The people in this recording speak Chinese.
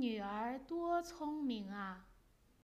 女儿多聪明啊。